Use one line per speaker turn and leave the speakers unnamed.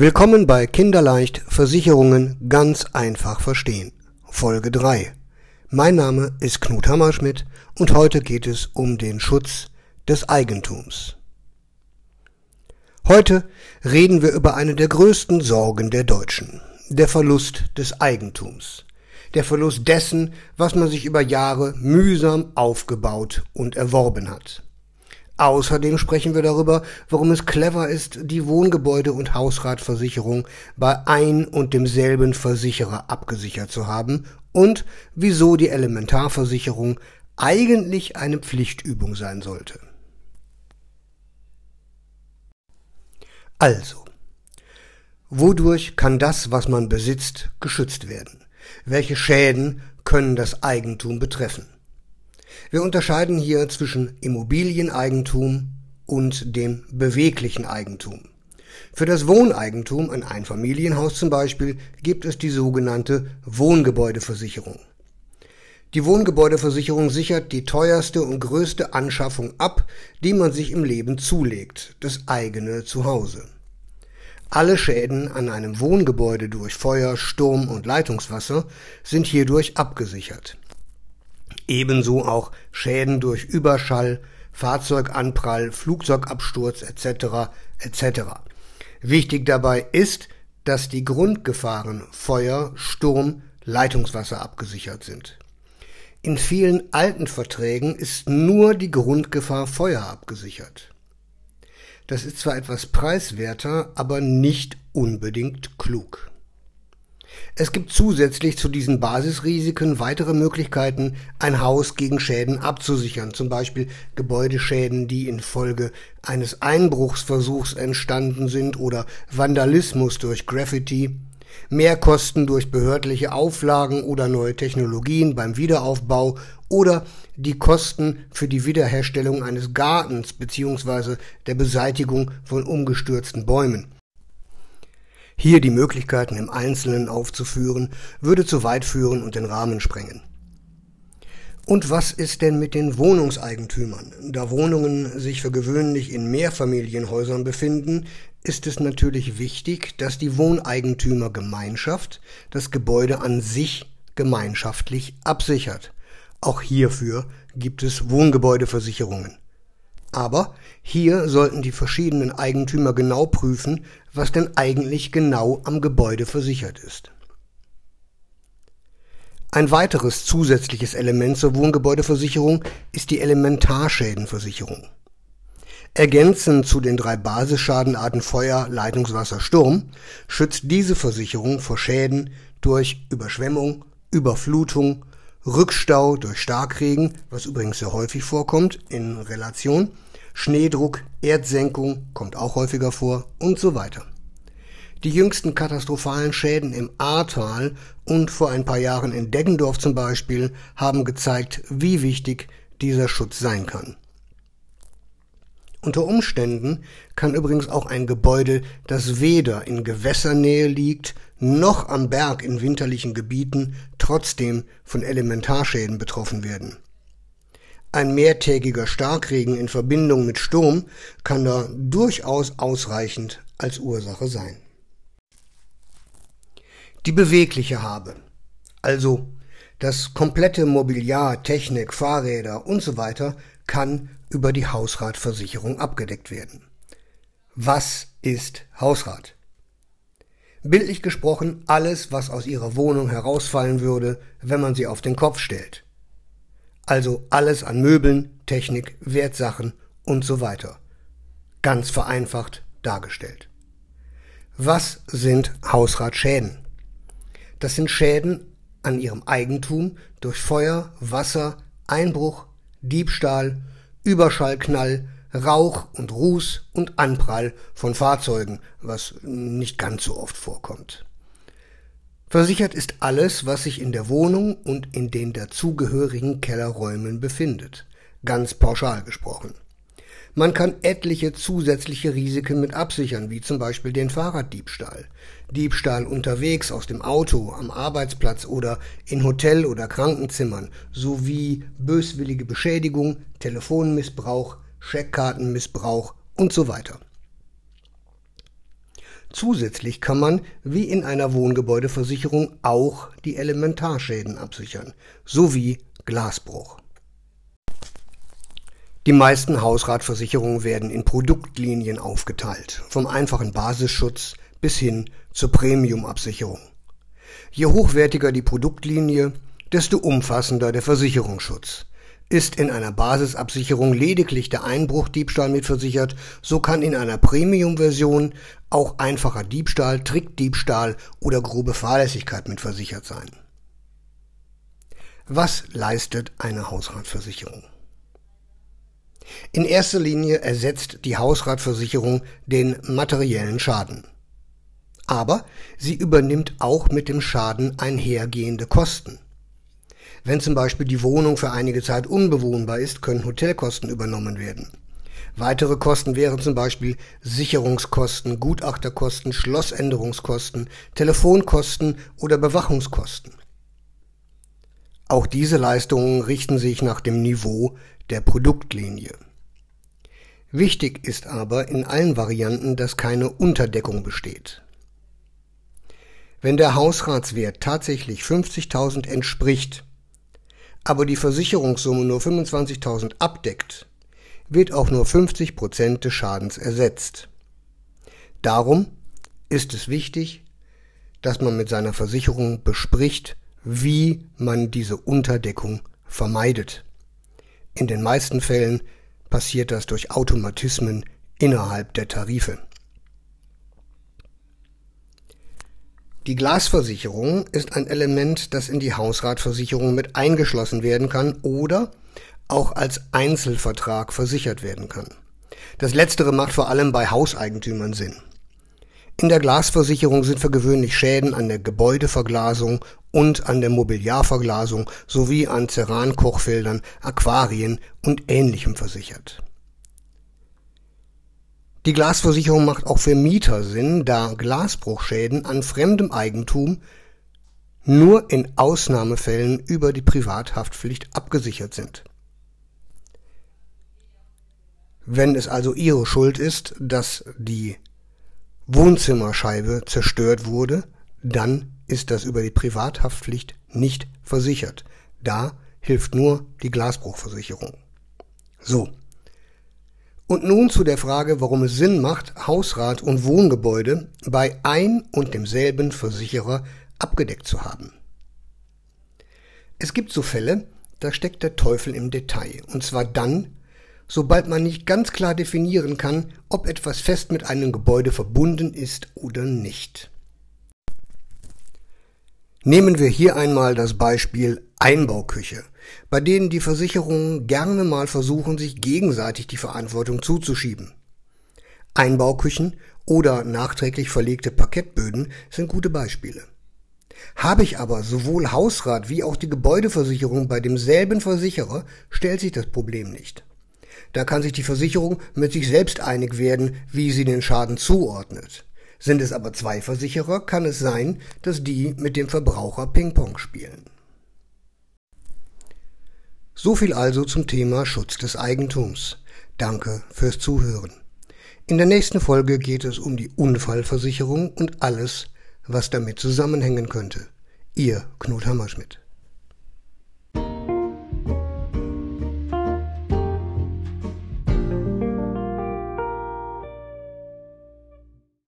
Willkommen bei Kinderleicht Versicherungen ganz einfach verstehen. Folge 3. Mein Name ist Knut Hammerschmidt und heute geht es um den Schutz des Eigentums. Heute reden wir über eine der größten Sorgen der Deutschen, der Verlust des Eigentums, der Verlust dessen, was man sich über Jahre mühsam aufgebaut und erworben hat. Außerdem sprechen wir darüber, warum es clever ist, die Wohngebäude- und Hausratversicherung bei ein und demselben Versicherer abgesichert zu haben und wieso die Elementarversicherung eigentlich eine Pflichtübung sein sollte. Also, wodurch kann das, was man besitzt, geschützt werden? Welche Schäden können das Eigentum betreffen? Wir unterscheiden hier zwischen Immobilieneigentum und dem beweglichen Eigentum. Für das Wohneigentum, ein Einfamilienhaus zum Beispiel, gibt es die sogenannte Wohngebäudeversicherung. Die Wohngebäudeversicherung sichert die teuerste und größte Anschaffung ab, die man sich im Leben zulegt, das eigene Zuhause. Alle Schäden an einem Wohngebäude durch Feuer, Sturm und Leitungswasser sind hierdurch abgesichert ebenso auch Schäden durch Überschall, Fahrzeuganprall, Flugzeugabsturz etc. etc. Wichtig dabei ist, dass die Grundgefahren Feuer, Sturm, Leitungswasser abgesichert sind. In vielen alten Verträgen ist nur die Grundgefahr Feuer abgesichert. Das ist zwar etwas preiswerter, aber nicht unbedingt klug. Es gibt zusätzlich zu diesen Basisrisiken weitere Möglichkeiten, ein Haus gegen Schäden abzusichern, zum Beispiel Gebäudeschäden, die infolge eines Einbruchsversuchs entstanden sind oder Vandalismus durch Graffiti, Mehrkosten durch behördliche Auflagen oder neue Technologien beim Wiederaufbau oder die Kosten für die Wiederherstellung eines Gartens bzw. der Beseitigung von umgestürzten Bäumen. Hier die Möglichkeiten im Einzelnen aufzuführen, würde zu weit führen und den Rahmen sprengen. Und was ist denn mit den Wohnungseigentümern? Da Wohnungen sich für gewöhnlich in Mehrfamilienhäusern befinden, ist es natürlich wichtig, dass die Wohneigentümergemeinschaft das Gebäude an sich gemeinschaftlich absichert. Auch hierfür gibt es Wohngebäudeversicherungen. Aber hier sollten die verschiedenen Eigentümer genau prüfen, was denn eigentlich genau am Gebäude versichert ist. Ein weiteres zusätzliches Element zur Wohngebäudeversicherung ist die Elementarschädenversicherung. Ergänzend zu den drei Basisschadenarten Feuer, Leitungswasser, Sturm schützt diese Versicherung vor Schäden durch Überschwemmung, Überflutung, Rückstau durch Starkregen, was übrigens sehr häufig vorkommt in Relation, Schneedruck, Erdsenkung kommt auch häufiger vor und so weiter. Die jüngsten katastrophalen Schäden im Ahrtal und vor ein paar Jahren in Deggendorf zum Beispiel haben gezeigt, wie wichtig dieser Schutz sein kann. Unter Umständen kann übrigens auch ein Gebäude, das weder in Gewässernähe liegt, noch am Berg in winterlichen Gebieten, trotzdem von Elementarschäden betroffen werden. Ein mehrtägiger Starkregen in Verbindung mit Sturm kann da durchaus ausreichend als Ursache sein. Die bewegliche Habe, also das komplette Mobiliar, Technik, Fahrräder und so kann über die Hausratversicherung abgedeckt werden. Was ist Hausrat? Bildlich gesprochen alles, was aus ihrer Wohnung herausfallen würde, wenn man sie auf den Kopf stellt. Also alles an Möbeln, Technik, Wertsachen und so weiter. Ganz vereinfacht dargestellt. Was sind Hausratschäden? Das sind Schäden an ihrem Eigentum durch Feuer, Wasser, Einbruch, Diebstahl, Überschallknall, Rauch und Ruß und Anprall von Fahrzeugen, was nicht ganz so oft vorkommt. Versichert ist alles, was sich in der Wohnung und in den dazugehörigen Kellerräumen befindet, ganz pauschal gesprochen. Man kann etliche zusätzliche Risiken mit absichern, wie zum Beispiel den Fahrraddiebstahl, Diebstahl unterwegs aus dem Auto, am Arbeitsplatz oder in Hotel- oder Krankenzimmern, sowie böswillige Beschädigung, Telefonmissbrauch, Scheckkartenmissbrauch und so weiter. Zusätzlich kann man, wie in einer Wohngebäudeversicherung, auch die Elementarschäden absichern, sowie Glasbruch. Die meisten Hausratversicherungen werden in Produktlinien aufgeteilt, vom einfachen Basisschutz bis hin zur Premiumabsicherung. Je hochwertiger die Produktlinie, desto umfassender der Versicherungsschutz. Ist in einer Basisabsicherung lediglich der Einbruchdiebstahl mitversichert, so kann in einer Premium-Version auch einfacher Diebstahl, Trickdiebstahl oder grobe Fahrlässigkeit mitversichert sein. Was leistet eine Hausratversicherung? In erster Linie ersetzt die Hausratversicherung den materiellen Schaden. Aber sie übernimmt auch mit dem Schaden einhergehende Kosten. Wenn zum Beispiel die Wohnung für einige Zeit unbewohnbar ist, können Hotelkosten übernommen werden. Weitere Kosten wären zum Beispiel Sicherungskosten, Gutachterkosten, Schlossänderungskosten, Telefonkosten oder Bewachungskosten. Auch diese Leistungen richten sich nach dem Niveau der Produktlinie. Wichtig ist aber in allen Varianten, dass keine Unterdeckung besteht. Wenn der Hausratswert tatsächlich 50.000 entspricht, aber die Versicherungssumme nur 25.000 abdeckt, wird auch nur 50 Prozent des Schadens ersetzt. Darum ist es wichtig, dass man mit seiner Versicherung bespricht, wie man diese Unterdeckung vermeidet. In den meisten Fällen passiert das durch Automatismen innerhalb der Tarife. Die Glasversicherung ist ein Element, das in die Hausratversicherung mit eingeschlossen werden kann oder auch als Einzelvertrag versichert werden kann. Das letztere macht vor allem bei Hauseigentümern Sinn. In der Glasversicherung sind für gewöhnlich Schäden an der Gebäudeverglasung und an der Mobiliarverglasung sowie an Cerankochfeldern, Aquarien und Ähnlichem versichert. Die Glasversicherung macht auch für Mieter Sinn, da Glasbruchschäden an fremdem Eigentum nur in Ausnahmefällen über die Privathaftpflicht abgesichert sind. Wenn es also Ihre Schuld ist, dass die Wohnzimmerscheibe zerstört wurde, dann ist das über die Privathaftpflicht nicht versichert. Da hilft nur die Glasbruchversicherung. So. Und nun zu der Frage, warum es Sinn macht, Hausrat und Wohngebäude bei ein und demselben Versicherer abgedeckt zu haben. Es gibt so Fälle, da steckt der Teufel im Detail, und zwar dann, sobald man nicht ganz klar definieren kann, ob etwas fest mit einem Gebäude verbunden ist oder nicht. Nehmen wir hier einmal das Beispiel Einbauküche, bei denen die Versicherungen gerne mal versuchen, sich gegenseitig die Verantwortung zuzuschieben. Einbauküchen oder nachträglich verlegte Parkettböden sind gute Beispiele. Habe ich aber sowohl Hausrat wie auch die Gebäudeversicherung bei demselben Versicherer, stellt sich das Problem nicht. Da kann sich die Versicherung mit sich selbst einig werden, wie sie den Schaden zuordnet. Sind es aber zwei Versicherer, kann es sein, dass die mit dem Verbraucher Ping-Pong spielen. So viel also zum Thema Schutz des Eigentums. Danke fürs Zuhören. In der nächsten Folge geht es um die Unfallversicherung und alles, was damit zusammenhängen könnte. Ihr Knut Hammerschmidt.